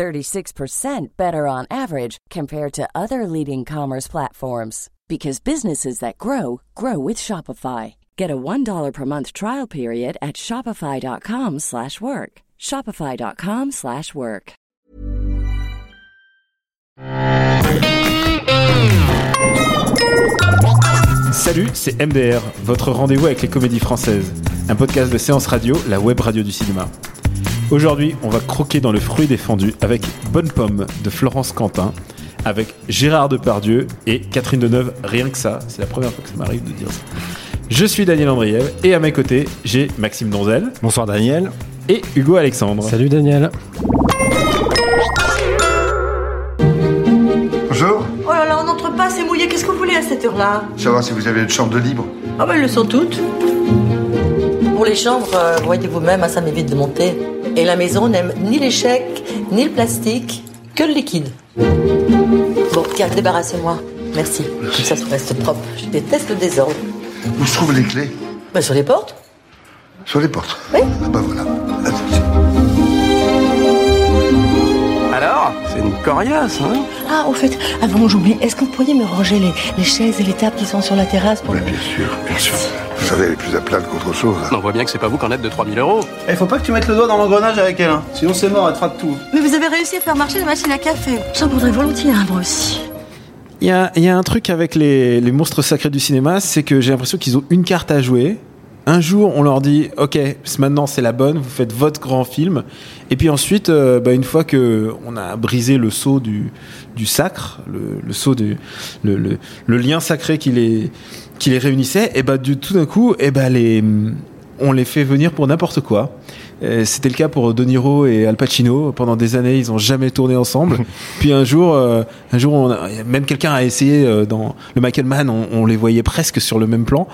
36% better on average compared to other leading commerce platforms because businesses that grow grow with Shopify. Get a $1 per month trial period at shopify.com/work. shopify.com/work. Salut, c'est MDR, votre rendez-vous avec les comédies françaises, un podcast de séance radio, la web radio du cinéma. Aujourd'hui, on va croquer dans le fruit défendu avec Bonne Pomme de Florence Quentin, avec Gérard Depardieu et Catherine Deneuve, rien que ça, c'est la première fois que ça m'arrive de dire ça. Je suis Daniel Andriev et à mes côtés, j'ai Maxime Donzel. Bonsoir Daniel. Et Hugo Alexandre. Salut Daniel. Bonjour, Oh là là, on n'entre pas, c'est mouillé. Qu'est-ce que vous voulez à cette heure-là? Savoir si vous avez une chambre de libre. Ah ben, elles le sont toutes. Pour les chambres, euh, voyez vous-même, hein, ça m'évite de monter. Et la maison n'aime ni l'échec, ni le plastique, que le liquide. Bon, tiens, débarrassez-moi. Merci. Comme ça, ça reste propre. Je déteste le désordre. Où se trouvent les clés Ben, sur les portes. Sur les portes. Oui. Ah bah voilà. Attention. Alors C'est une coriace, hein? Ah, au fait, avant j'oublie, est-ce que vous pourriez me ranger les, les chaises et les tables qui sont sur la terrasse pour... Mais bien sûr, bien sûr. Vous savez, elle est plus à plaindre qu'autre chose. hein. On voit bien que c'est pas vous qu'en êtes de 3000 euros. Eh, faut pas que tu mettes le doigt dans l'engrenage avec elle, hein. sinon c'est mort, elle fera de tout. Mais vous avez réussi à faire marcher la machine à café. J'en voudrais volontiers un, moi aussi. Il y a, il y a un truc avec les, les monstres sacrés du cinéma, c'est que j'ai l'impression qu'ils ont une carte à jouer. Un jour, on leur dit, ok, maintenant c'est la bonne, vous faites votre grand film. Et puis ensuite, euh, bah, une fois que on a brisé le sceau du, sacre, le, du, lien sacré qui les, réunissait, et bah du tout d'un coup, bah on les fait venir pour n'importe quoi. Euh, C'était le cas pour De Niro et Al Pacino. Pendant des années, ils ont jamais tourné ensemble. Puis un jour, euh, un jour, on a- même quelqu'un a essayé euh, dans le Michael Mann, on, on les voyait presque sur le même plan.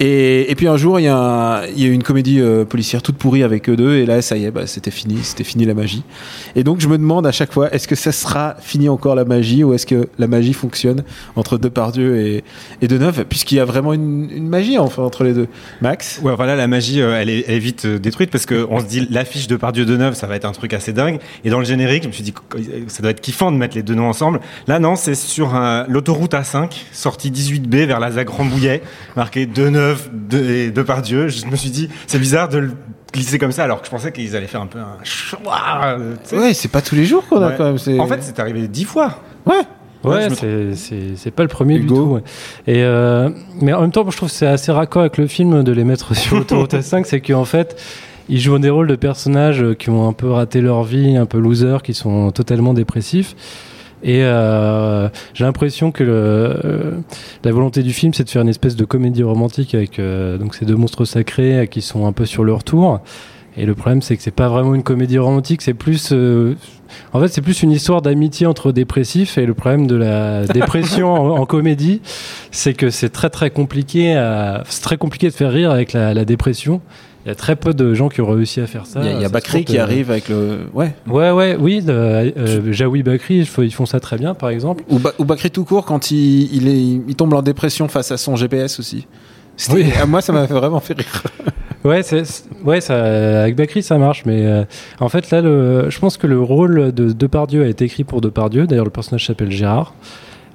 Et, et puis un jour, il y a, un- il y a eu une comédie euh, policière toute pourrie avec eux deux. Et là, ça y est, bah, c'était fini, c'était fini la magie. Et donc, je me demande à chaque fois, est-ce que ça sera fini encore la magie ou est-ce que la magie fonctionne entre Depardieu et, et Deneuve, puisqu'il y a vraiment une, une magie enfin entre les deux. Max? Ouais, voilà, la magie, elle, est, elle est vite détruite parce que on se dit l'affiche de Pardieu de Neuve, ça va être un truc assez dingue. Et dans le générique, je me suis dit, ça doit être kiffant de mettre les deux noms ensemble. Là, non, c'est sur un- l'autoroute A5, sortie 18B vers la Zac-Rambouillet, marqué De Neuve de, et Depardieu. Je me suis dit, c'est bizarre de le glisser comme ça alors que je pensais qu'ils allaient faire un peu un euh. Ouais, c'est pas tous les jours qu'on a Ouais. quand même. c'est- En fait, c'est arrivé dix fois. ouais. Ouais, Ouais, c'est- c'est c'est pas le premier Hugo. du tout. ouais. Et euh, mais en même temps, je trouve que c'est assez raccord avec le film de les mettre sur Autoroute A5, c'est qu'en fait, ils jouent des rôles de personnages qui ont un peu raté leur vie, un peu losers, qui sont totalement dépressifs. Et euh, j'ai l'impression que le, euh, la volonté du film, c'est de faire une espèce de comédie romantique avec euh, donc ces deux monstres sacrés qui sont un peu sur leur tour. Et le problème, c'est que c'est pas vraiment une comédie romantique, c'est plus, en fait, c'est plus une histoire d'amitié entre dépressifs. Et le problème de la dépression en, en comédie, c'est que c'est très très compliqué, à- c'est très compliqué de faire rire avec la, la dépression. Il y a très peu de gens qui ont réussi à faire ça. Il y a, y a Bakri qui euh, arrive avec le. Ouais. Ouais, ouais, oui. euh, Jaoui Bakri, ils font- ça très bien, par exemple. Ou, Ba- ou Bakri tout court quand il, il, est, il tombe en dépression face à son GPS aussi. Oui. à Moi, ça m'a vraiment fait rire. Ouais, ouais, ça, avec Bakri ça marche, mais euh, en fait là, le, je pense que le rôle de Depardieu a été écrit pour Depardieu. D'ailleurs, le personnage s'appelle Gérard.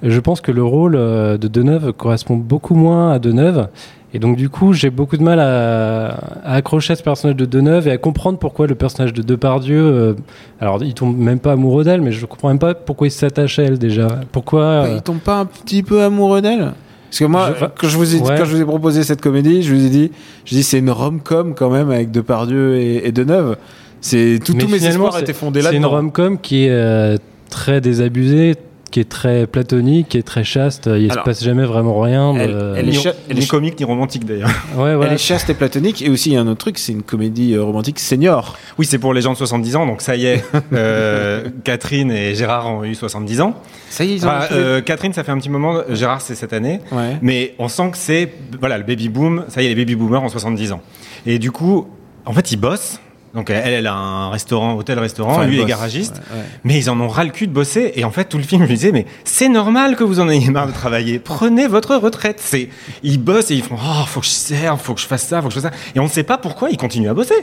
Je pense que le rôle de Deneuve correspond beaucoup moins à Deneuve. Et donc du coup, j'ai beaucoup de mal à, à accrocher à ce personnage de Deneuve et à comprendre pourquoi le personnage de Depardieu. euh, alors, il tombe même pas amoureux d'elle, mais je comprends même pas pourquoi il s'attache à elle déjà. Pourquoi euh, Il tombe pas un petit peu amoureux d'elle? Parce que moi, Je- quand, je vous ai, Ouais. quand je vous ai proposé cette comédie, je vous ai dit, je dis c'est une rom-com quand même avec Depardieu et, et Deneuve. C'est tout, tous mes espoirs étaient fondés là. C'est une rom-com qui est euh, très désabusée, qui est très platonique, qui est très chaste. Il Alors, se passe jamais vraiment rien. de- elle- est Ni, cha- elle est ni comique ni romantique d'ailleurs. Ouais, voilà. Elle est chaste et platonique. Et aussi, il y a un autre truc, c'est une comédie euh, romantique senior. Oui, c'est pour les gens de 70 ans, donc ça y est, euh, Catherine et Gérard ont eu 70 ans. Ça y est, ils ont Enfin, euh, Catherine, ça fait un petit moment, Gérard, c'est cette année. Ouais. Mais on sent que c'est voilà le baby boom. Ça y est, les baby boomers ont 70 ans. Et du coup, en fait, ils bossent. Donc elle, elle a un restaurant, hôtel-restaurant. Enfin, lui, il est garagiste. Ouais, ouais. Mais ils en ont ras le cul de bosser. Et en fait, tout le film, je lui disais, mais c'est normal que vous en ayez marre de travailler. Prenez votre retraite. C'est, ils bossent et ils font, oh, faut que je serve, faut que je fasse ça, faut que je fasse ça. Et on ne sait pas pourquoi ils continuent à bosser.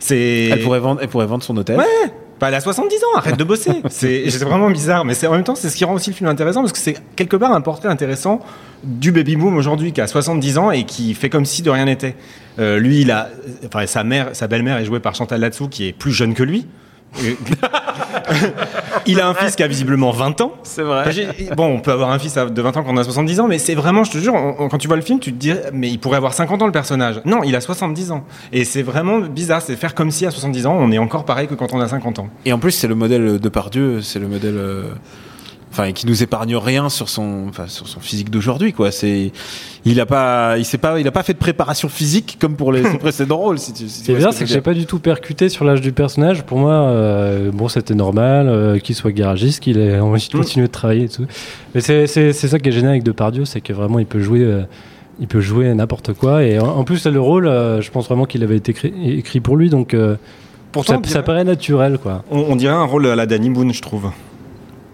C'est. Elle pourrait vendre, elle pourrait vendre son hôtel. Ouais. Elle a 70 ans, arrête de bosser. C'est c'est vraiment bizarre, mais c'est en même temps, c'est ce qui rend aussi le film intéressant parce que c'est quelque part un portrait intéressant du baby boom aujourd'hui qui a 70 ans et qui fait comme si de rien n'était. Euh, lui, il a, enfin, sa mère, sa belle-mère est jouée par Chantal Latsou qui est plus jeune que lui. Il a un fils qui a visiblement 20 ans. C'est vrai. Bon, on peut avoir un fils de 20 ans quand on a 70 ans, mais c'est vraiment, je te jure, on- on- quand tu vois le film, tu te dis, mais il pourrait avoir 50 ans le personnage. Non, il a 70 ans. Et c'est vraiment bizarre, c'est faire comme si à 70 ans, on est encore pareil que quand on a 50 ans. Et en plus, c'est le modèle de Pardieu, c'est le modèle, euh, enfin, qui nous épargne rien sur son, enfin, sur son physique d'aujourd'hui, quoi. C'est, il a pas, il s'est pas, il a pas fait de préparation physique comme pour les précédents rôles. Si tu, si tu Ce qui est vois bizarre, ce c'est que j'ai pas du tout percuté sur l'âge du personnage. Pour moi, euh, bon, c'était normal euh, qu'il soit garagiste, qu'il ait envie de continuer de travailler et tout. Mais c'est c'est- c'est ça qui est génial avec Depardieu, c'est que vraiment, il peut jouer. euh, il peut jouer n'importe quoi et en en plus le rôle, je pense vraiment qu'il avait été écrit, écrit pour lui, donc Pourtant, ça, ça paraît naturel quoi. on, on dirait un rôle à la Danny Boone, je trouve.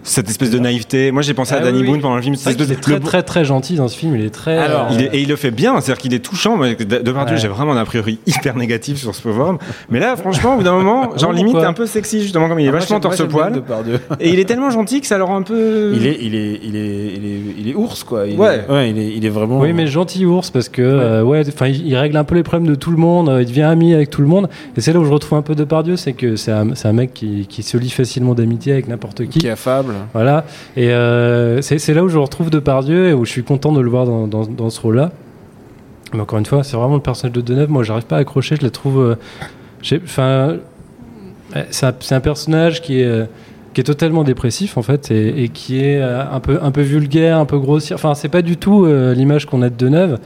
Cette espèce de naïveté. Moi, j'ai pensé à Ah Danny oui, Boone pendant le film. C'est de- très, le- très très gentil dans ce film. Il est très. Alors, euh, Il est- et il le fait bien, c'est-à-dire qu'il est touchant. De de Depardieu, Ouais. j'ai vraiment un a priori hyper négatif sur ce pauvre homme. Mais là, franchement, au bout d'un moment, genre Oh, limite un peu sexy, justement, comme il est dire. vachement torse poil. Et il est tellement gentil que ça le rend un peu. Il est, il est, il est, il est, il est ours, quoi. Il Ouais. est- ouais, il est, il est vraiment. Oui, mais gentil ours parce que euh, ouais, enfin, il, il règle un peu les problèmes de tout le monde. euh, il devient ami avec tout le monde. Et c'est là où je retrouve un peu Depardieu, c'est que c'est un, c'est un mec qui, qui se lie facilement d'amitié avec n'importe qui. qui est Voilà. Et euh, c'est là où je retrouve Depardieu et où je suis content de le voir dans, dans, dans ce rôle-là. Mais encore une fois, c'est vraiment le personnage de Deneuve. Moi, j'arrive pas à accrocher. Je le trouve. euh, Enfin, euh, c'est un, personnage qui est. qui est totalement dépressif en fait et, et qui est un peu un peu vulgaire, un peu grossier. Enfin, c'est pas du tout euh, l'image qu'on a de Deneuve.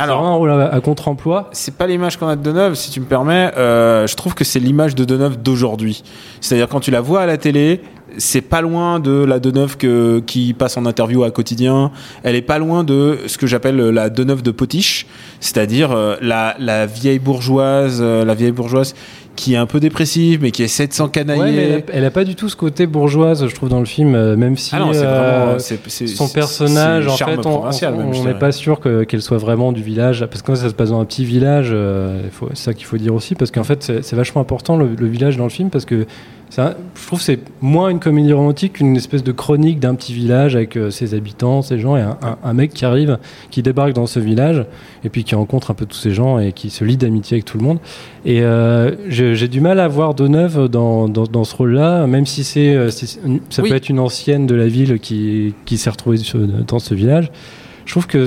Alors- un rôle à, à contre-emploi. C'est pas l'image qu'on a de Deneuve, si tu me permets. euh, je trouve que c'est l'image de Deneuve d'aujourd'hui. C'est-à-dire quand tu la vois à la télé, c'est pas loin de la Deneuve que, qui passe en interview à quotidien. Elle est pas loin de ce que j'appelle la Deneuve de Potiche, c'est-à-dire euh, la, la vieille bourgeoise, euh, la vieille bourgeoise qui est un peu dépressive mais qui essaie de s'encanailler. Ouais, elle, a, elle a pas du tout ce côté bourgeoise, je trouve, dans le film, euh, même si Ah non, euh, son personnage, en fait, on- n'est pas sûr que- qu'elle soit vraiment du village, parce que ça se passe dans un petit village, euh, c'est ça qu'il faut dire aussi, parce qu'en fait, c'est vachement important le, le village dans le film, parce que un- je trouve que c'est moins une comédie romantique qu'une espèce de chronique d'un petit village avec euh, ses habitants, ses gens, et un, un- un mec qui arrive, qui débarque dans ce village, et puis qui rencontre un peu tous ces gens et qui se lie d'amitié avec tout le monde. Et euh, j'ai du mal à voir Deneuve dans, dans, dans ce rôle-là, même si c'est, euh, ça Oui. peut être une ancienne de la ville qui, qui s'est retrouvée dans ce village. Je trouve que,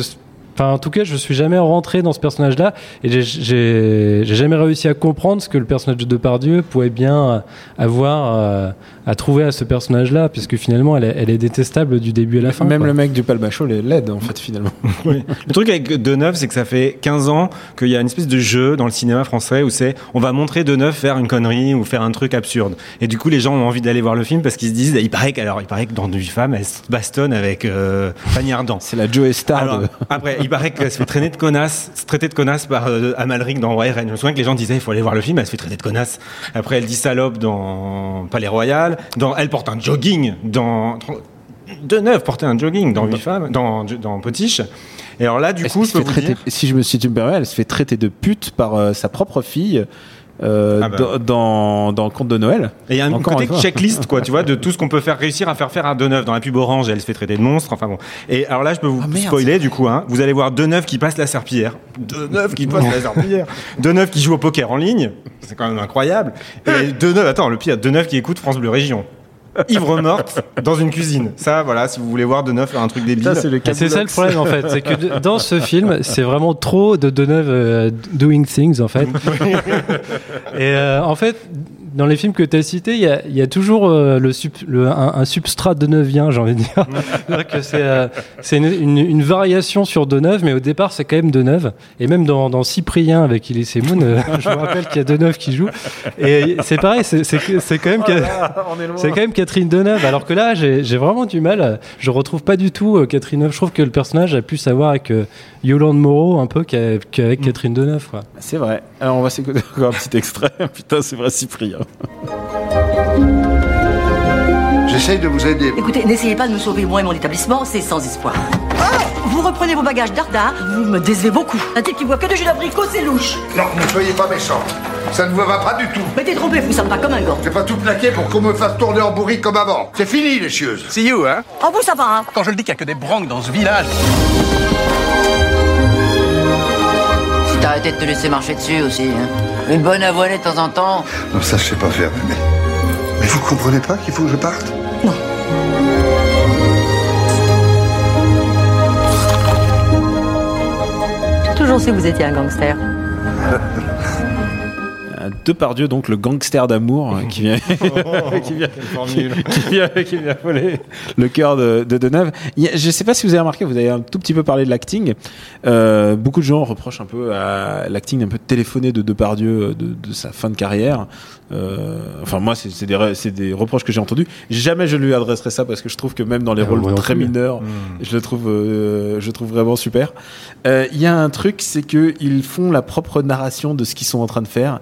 enfin, en tout cas, je suis jamais rentré dans ce personnage-là et j'ai- jamais réussi à comprendre ce que le personnage de Depardieu pouvait bien avoir euh, à trouver à ce personnage-là, puisque finalement, elle est, elle est détestable du début à la fin. Même quoi. le mec du Palmachot l'aide en fait finalement. Oui. Le truc avec Deneuve, c'est que ça fait 15 ans qu'il y a une espèce de jeu dans le cinéma français où c'est on va montrer Deneuve faire une connerie ou faire un truc absurde. Et du coup, les gens ont envie d'aller voir le film parce qu'ils se disent il paraît qu'alors il paraît que dans Nuit femme, elle se bastonne avec euh, Fanny Ardant. C'est la Joe Star. Alors, de- après, il paraît qu'elle se fait traîner de connasse, se traiter de connasse par euh, Amalric dans Roi et Reine. Je me souviens que les gens disaient il faut aller voir le film, elle se fait traiter de connasse. Après, elle dit salope dans Palais Royal. Dans, elle porte un jogging dans. Deneuve portait un jogging dans Huit femmes, dans, dans Potiche. Et alors là, du coup, je peux vous traiter- dire. si je me, si tu me permets, elle se fait traiter de pute par euh, sa propre fille. Euh, Ah bah. dans, dans, dans Conte de Noël. Et il y a un Encore côté checklist, quoi, tu vois, de tout ce qu'on peut faire réussir à faire faire à Deneuve. Dans la pub Orange, elle se fait traiter de monstre. Enfin bon. Et alors là, je peux vous Ah, merde, spoiler, du coup, hein. Vous allez voir Deneuve qui passe la serpillière. Deneuve qui passe la serpillière. Deneuve qui joue au poker en ligne. C'est quand même incroyable. Et Deneuve, attends, le pire, Deneuve qui écoute France Bleu Région. Ivre morte dans une cuisine. Ça, voilà, si vous voulez voir Deneuve faire un truc débile. Ça, c'est le Et C'est ça le problème en fait, c'est que de- dans ce film, c'est vraiment trop de Deneuve euh, doing things en fait. Et euh, en fait, dans les films que tu as cités, il y a, il y a toujours euh, le, sub- le- un, un substrat de neuvien, j'ai envie de dire. C'est euh, une, une- une variation sur Deneuve, mais au départ, c'est quand même Deneuve. Et même dans, dans Cyprien avec Elise Moon, euh, je me rappelle qu'il y a Deneuve qui joue. Et c'est pareil, c'est c'est quand même. quand Catherine Deneuve, alors que là, j'ai vraiment du mal. Je retrouve pas du tout euh, Catherine Deneuve. Je trouve que le personnage a plus à voir avec euh, Yolande Moreau un peu qu'avec Catherine Deneuve. C'est vrai. Alors on va s'écouter encore un petit extrait. Putain, c'est vrai, Cyprien. J'essaye de vous aider. Écoutez, n'essayez pas de me sauver, moi et mon établissement, c'est sans espoir. Ah vous reprenez vos bagages dardard, vous me décevez beaucoup. Un type qui boit que de jus d'abricot, c'est louche. Non, ne soyez pas méchant. Ça ne vous va pas du tout. Mais détrompez-vous, ça me va comme un gant. J'ai pas tout plaqué pour qu'on me fasse tourner en bourrique comme avant. C'est fini, les chieuses. See you, hein Oh, vous, ça va, hein Quand je le dis qu'il n'y a que des branques dans ce village. De te laisser marcher dessus aussi, hein. Une bonne avoinée de temps en temps. Non, ça, je sais pas faire, mais... Mais vous comprenez pas qu'il faut que je parte? J'ai toujours su que vous étiez un gangster. De par Dieu, donc le gangster d'amour hein, qui vient, qui vient, qui vient, qui vient voler le cœur de, de Deneuve. Je sais pas si vous avez remarqué, vous avez un tout petit peu parlé de l'acting. Euh, beaucoup de gens reprochent un peu à l'acting un peu téléphoné de Depardieu de, de sa fin de carrière. Euh, enfin moi, c'est des, reproches que j'ai entendus. Jamais je lui adresserai ça parce que je trouve que même dans les Ah, rôles très plus. mineurs, je le trouve, euh, je trouve vraiment super. Euh, Il y a un truc, c'est que ils font la propre narration de ce qu'ils sont en train de faire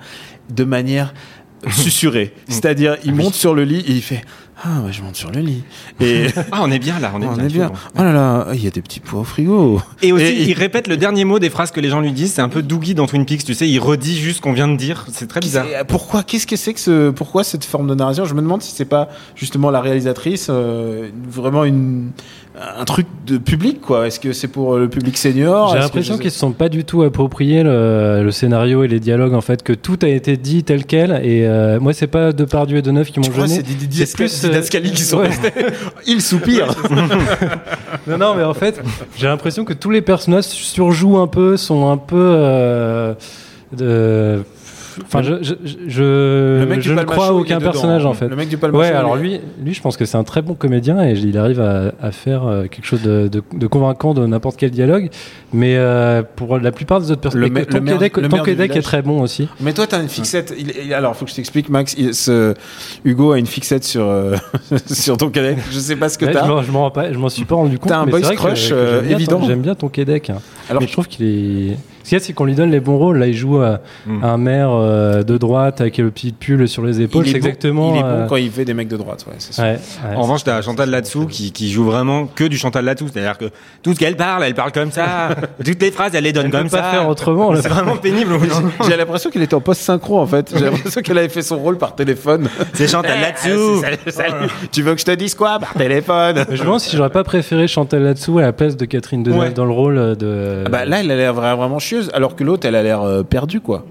de manière susurrée. C'est-à-dire, il monte sur le lit et il fait Ah, ouais, je monte sur le lit. Et Ah, on est bien là, on est on bien. est bien. bon. Oh là là, il y a des petits pois au frigo. Et aussi, Et- il répète le dernier mot des phrases que les gens lui disent. C'est un peu Doogie dans Twin Peaks, tu sais. Il redit juste ce qu'on vient de dire. C'est très bizarre. Pourquoi Qu'est-ce que c'est que ce Pourquoi cette forme de narration? Je me demande si c'est pas justement la réalisatrice euh, vraiment une un truc de public quoi. Est-ce que c'est pour le public senior? J'ai l'impression qu'ils se sont pas du tout appropriés le, le scénario et les dialogues en fait, que tout a été dit tel quel. Et euh, moi, c'est pas Depardieu et Deneuve qui m'ont gêné. C'est plus, Scali- Didier euh, Scali qui sont ouais. restés. Il soupire. Non, non, mais en fait, j'ai l'impression que tous les personnages surjouent un peu, sont un peu. euh, de... Enfin, je, je, je, Le mec du je ne crois à aucun personnage hein. en fait. Le mec du Ouais, alors lui, lui, je pense que c'est un très bon comédien et il arrive à, à faire euh, quelque chose de, de, de convaincant de n'importe quel dialogue. Mais euh, pour la plupart des autres personnages, Le le est très bon aussi. Mais toi, t'as une fixette. Il, il- alors, faut que je t'explique, Max. Il- ce, Hugo a une fixette sur euh, sur ton cadet. Je sais pas ce que Ouais, t'as. je m'en- je m'en suis pas rendu compte. T'as un que- crush, que euh, bien évident. J'aime bien ton Québec. hein. Alors- mais je trouve qu'il est. Ce qu'il y a, c'est qu'on lui donne les bons rôles. Là, il joue à, Mm. un maire euh, de droite avec le petit pull sur les épaules. Il est C'est bon- exactement. Il est bon euh, quand il fait des mecs de droite. Ouais, c'est sûr. ouais, ouais, En revanche, t'as Chantal Latsou qui, qui joue vraiment que du Chantal Latsou. C'est-à-dire que tout ce qu'elle parle, elle parle comme ça. Toutes les phrases, elle les donne Elle comme peut pas ça. faire autrement. C'est vraiment pénible. J'ai l'impression qu'elle était en post-synchro en fait. J'ai l'impression qu'elle avait fait son rôle par téléphone. C'est Chantal Latsou. Salut, salut. Tu veux que je te dise quoi par téléphone? Je me demande si j'aurais pas préféré Chantal là-dessous à la place de Catherine Deneuve Ouais. dans le rôle de. Ah bah, Là, elle a l'air vra- vraiment alors que l'autre, elle a l'air euh, perdue quoi.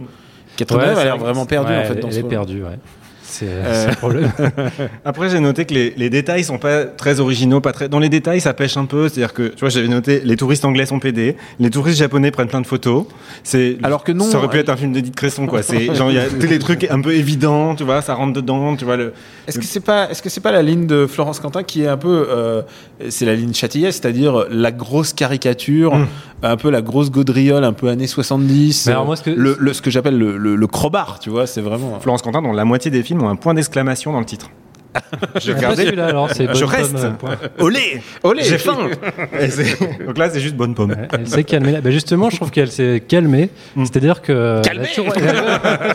Catherine Ouais, Deneuve a l'air vrai vraiment perdue ouais, en fait. Dans Elle ce est perdue, ouais. C'est Euh. le problème. Après, j'ai noté que les, les détails sont pas très originaux, pas très. Dans les détails, ça pêche un peu. C'est-à-dire que, tu vois, j'avais noté, les touristes anglais sont pédés, les touristes japonais prennent plein de photos. C'est. Alors que non, Ça aurait pu euh, être un film d'Edith Cresson, quoi. C'est genre, il y a tous les trucs un peu évidents, tu vois, ça rentre dedans, tu vois le. Est-ce que c'est pas, est-ce que c'est pas la ligne de Florence Quentin qui est un peu, euh, c'est la ligne Châtillet, c'est-à-dire la grosse caricature, Mm. un peu la grosse gaudriole, un peu années 70. Mais alors moi, ce que- le, le- ce que j'appelle le, le, le tu vois, c'est vraiment. Florence Quentin, dont la moitié des films ont un point d'exclamation dans le titre. Je regardais. celui-là, alors, c'est Je reste. pomme, euh. Olé Olé J'ai faim Donc là, c'est juste bonne pomme. Ouais, Elle s'est calmée. Bah, justement, je trouve qu'elle s'est calmée. Mm. C'est-à-dire que. Elle a, toujours, elle a-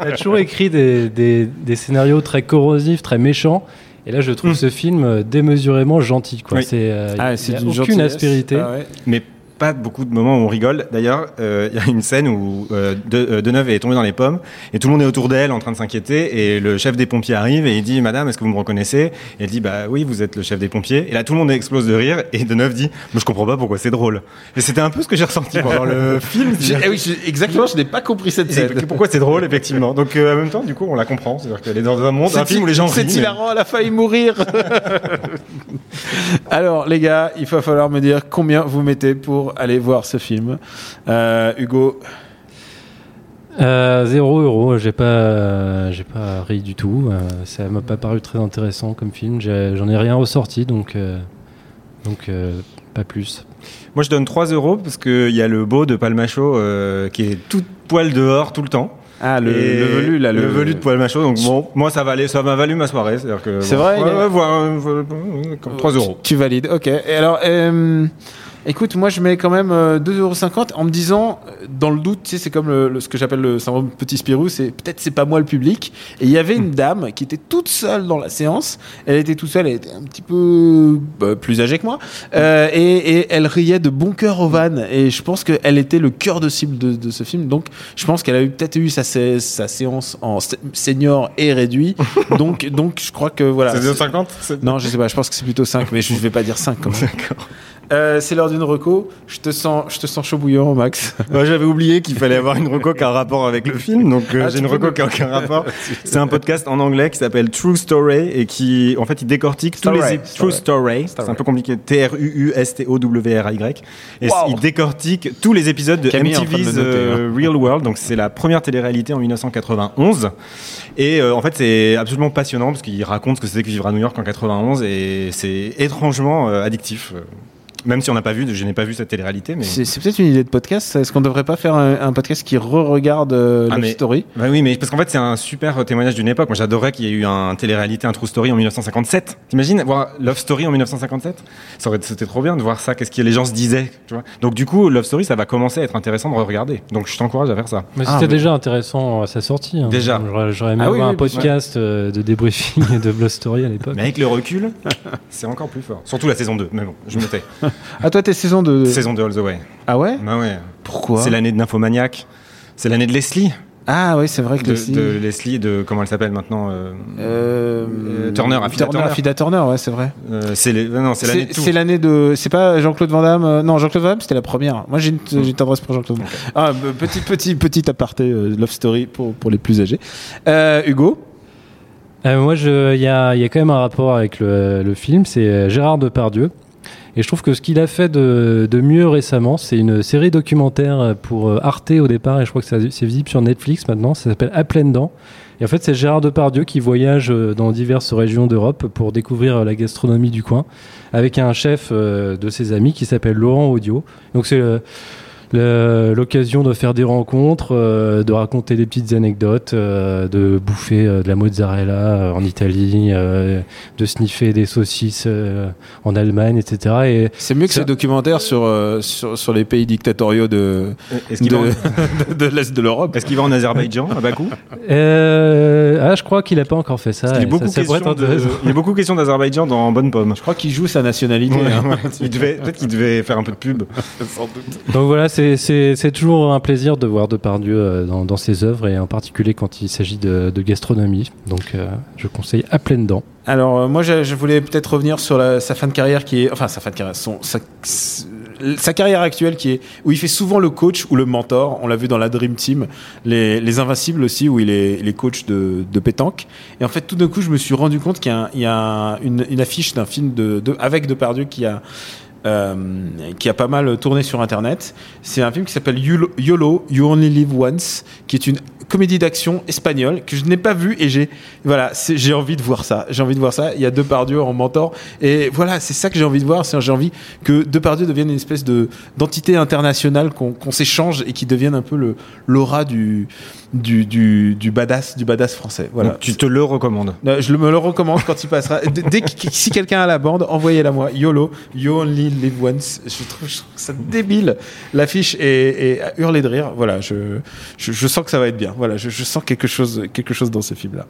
elle a toujours écrit des, des, des scénarios très corrosifs, très méchants. Et là, je trouve ce film euh, démesurément gentil. Quoi. Oui. C'est, euh, Ah, c'est aucune aspérité. Ah ouais. mais pas beaucoup de moments où on rigole. D'ailleurs, euh, il y a une scène où euh, de, euh, Deneuve est tombée dans les pommes et tout le monde est autour d'elle en train de s'inquiéter et le chef des pompiers arrive et il dit Madame, est-ce que vous me reconnaissez? Et elle dit Bah oui, vous êtes le chef des pompiers. Et là, tout le monde explose de rire et Deneuve dit Mais je comprends pas pourquoi c'est drôle. Et c'était un peu ce que j'ai ressenti pendant le film. Eh oui, exactement, je n'ai pas compris cette scène. Pourquoi c'est drôle, effectivement. Donc, euh, en même temps, du coup, on la comprend. C'est-à-dire qu'elle est dans un monde, un film où les gens c'est mais- hilarant, elle a failli mourir. Alors, les gars, il va falloir me dire combien vous mettez pour aller voir ce film. Euh, Hugo, Euh, zéro euro, j'ai pas, j'ai pas ri du tout. Euh, ça m'a pas paru très intéressant comme film. J'en ai rien ressorti, donc, euh, donc euh, pas plus. Moi, je donne 3 euros parce qu'il y a le beau de Palmacho euh, qui est tout poil dehors tout le temps. Ah, le, velu, là. le, velu de poil macho. Donc bon, moi ça valait, ça m'a valu ma soirée. C'est bon, vrai, Ouais, il est- ouais, voilà, euh, voilà, euh, comme 3 euros. Tu, tu valides, ok. Et alors, euh, écoute, moi je mets quand même euh, 2,50€ en me disant, euh, dans le doute, tu sais, c'est comme le, le- ce que j'appelle le syndrome petit Spirou, c'est peut-être c'est pas moi le public. Et il y avait une dame qui était toute seule dans la séance. Elle était toute seule, elle était un petit peu bah, plus âgée que moi. Euh, et, et elle riait de bon cœur aux vannes. Et je pense qu'elle était le cœur de cible de, de ce film. Donc je pense qu'elle a eu peut-être eu sa, sé- sa séance en senior et réduit. donc, donc je crois que voilà. C'est 2,50 c'est- Non, je sais pas, je pense que c'est plutôt 5, mais je vais pas dire 5 quand même. Euh, c'est l'heure d'une reco. Je te sens, je te sens chaud bouillant, Max. Ouais, J'avais oublié qu'il fallait avoir une reco qui a un rapport avec le film, donc euh, Ah, j'ai une reco qui a aucun rapport. C'est un podcast en anglais qui s'appelle True Story et qui, en fait, il décortique tous les True Story. C'est un peu compliqué. T R U U S T O W R Y. Et Wow. il décortique tous les épisodes de Camille de MTV's hein. euh, Real World. Donc c'est la première télé-réalité en 1991. Et en fait, c'est absolument passionnant parce qu'il raconte ce que c'était que vivre à New York en 91 et c'est étrangement addictif. Même si on n'a pas vu, je n'ai pas vu cette télé-réalité, mais. C'est c'est peut-être une idée de podcast. Est-ce qu'on devrait pas faire un, un podcast qui re-regarde euh, Ah, Love mais- Story? Bah oui, mais parce qu'en fait, c'est un super témoignage d'une époque. Moi, j'adorerais qu'il y ait eu un télé-réalité, un True Story en 1957. T'imagines voir Love Story en 1957 Ça aurait C'était trop bien de voir ça. Qu'est-ce que les gens se disaient, tu vois Donc, du coup, Love Story, ça va commencer à être intéressant de regarder. Donc, je t'encourage à faire ça. Mais Ah, c'était mais- déjà intéressant à sa sortie. hein. Déjà. J'aurais j'aurais aimé Ah oui, avoir oui, un podcast euh, de débriefing de Blood Story à l'époque. Mais avec le recul, c'est encore plus fort. Surtout la saison 2. Mais bon, je me tais. Ah, toi, t'es saison de. saison 2 All the Way. Ah ouais? Bah ouais. Pourquoi? C'est l'année de Nymphomaniac. C'est l'année de Leslie. Ah ouais, c'est vrai que De, Leslie- de Leslie, de comment elle s'appelle maintenant euh, Euh, Euh, Turner, Affida Turner. Affida Turner, ouais, c'est vrai. euh, C'est les- non, c'est l'année de. C'est l'année de. C'est pas Jean-Claude Van Damme. euh, Non, Jean-Claude Van Damme, c'était la première. Moi, j'ai une, j'ai une tendresse pour Jean-Claude. Ah, bah, petit, petit, petit aparté euh, Love Story pour, pour les plus âgés. Euh, Hugo? Euh, moi, il y a, il y a quand même un rapport avec le, le film, c'est Gérard Depardieu. Et je trouve que ce qu'il a fait de, mieux récemment, c'est une série documentaire pour euh, Arte au départ, et je crois que c'est visible sur Netflix maintenant, ça s'appelle À pleines dents. Et en fait, c'est Gérard Depardieu qui voyage euh, dans diverses régions d'Europe pour découvrir euh, la gastronomie du coin, avec un chef de ses amis qui s'appelle Laurent Audio. Donc c'est l'occasion de faire des rencontres, euh, de raconter des petites anecdotes, euh, de bouffer euh, de la mozzarella euh, en Italie, euh, de sniffer des saucisses euh, en Allemagne, etc. Et C'est mieux que Ça- ces documentaires sur, euh, sur, sur les pays dictatoriaux de, de, de l'Est de l'Europe. est-ce qu'il va en Azerbaïdjan, à Bakou? Euh, ah, je crois qu'il a pas encore fait ça. Qu'il y a beaucoup, ça, ça pourrait question de- intéressant. il y a beaucoup question d'Azerbaïdjan dans Bonne Pomme. Je crois qu'il joue sa nationalité. Ouais, hein. Il devait- Peut-être qu'il devait faire un peu de pub. Donc voilà, c'est- toujours un plaisir de voir Depardieu euh, dans, ses œuvres et en particulier quand il s'agit de, gastronomie. Donc euh, je conseille à pleines dents. Alors euh, moi je, voulais peut-être revenir sur sa fin de carrière qui est enfin sa fin de carrière sa, carrière actuelle qui est où il fait souvent le coach ou le mentor on l'a vu dans la Dream Team les, les Invincibles aussi où il est, il est coach de, pétanque et en fait tout d'un coup je me suis rendu compte qu'il y a, une, affiche d'un film avec Depardieu qui a euh, qui a pas mal tourné sur internet. C'est un film qui s'appelle YOLO, YOLO, You Only Live Once, qui est une comédie d'action espagnole que je n'ai pas vue et j'ai voilà, j'ai envie de voir ça. J'ai envie de voir ça. Il y a Depardieu en mentor et voilà, c'est ça que j'ai envie de voir. C'est j'ai envie que Depardieu devienne une espèce de d'entité internationale qu'on qu'on s'échange et qui devienne un peu le l'aura du du, du du badass du badass français. Voilà. Donc, tu te le recommandes. Euh, Je le- me le recommande quand il passera. Dès, dès que- si quelqu'un a la bande, envoyez-la moi. YOLO, You Only Live Once. Je trouve, je trouve ça débile. L'affiche est, est à hurler de rire. Voilà, je, je, je sens que ça va être bien. Voilà, je, sens quelque chose, dans ce film-là.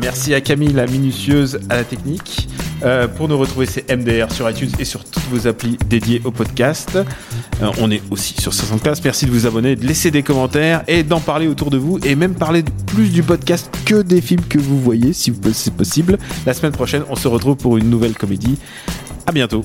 Merci à Camille, la minutieuse à la technique. Euh, pour nous retrouver, c'est MDR sur iTunes et sur toutes vos applis dédiées au podcast. Euh, on est aussi sur 75. Merci de vous abonner, de laisser des commentaires et d'en parler autour de vous et même parler plus du podcast que des films que vous voyez, si c'est possible. La semaine prochaine, on se retrouve pour une nouvelle comédie. À bientôt.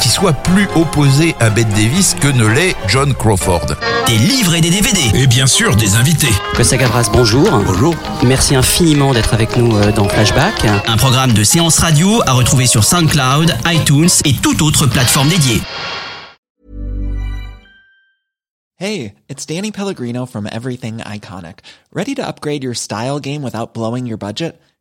qui soit plus opposée à Bette Davis que ne l'est John Crawford. Des livres et des DVD. Et bien sûr, des invités. Que Gavras, bonjour. Bonjour. Merci infiniment d'être avec nous euh, dans Flashback. Un programme de séance radio à retrouver sur SoundCloud, iTunes et toute autre plateforme dédiée. Hey, it's Danny Pellegrino from Everything Iconic. Ready to upgrade your style game without blowing your budget?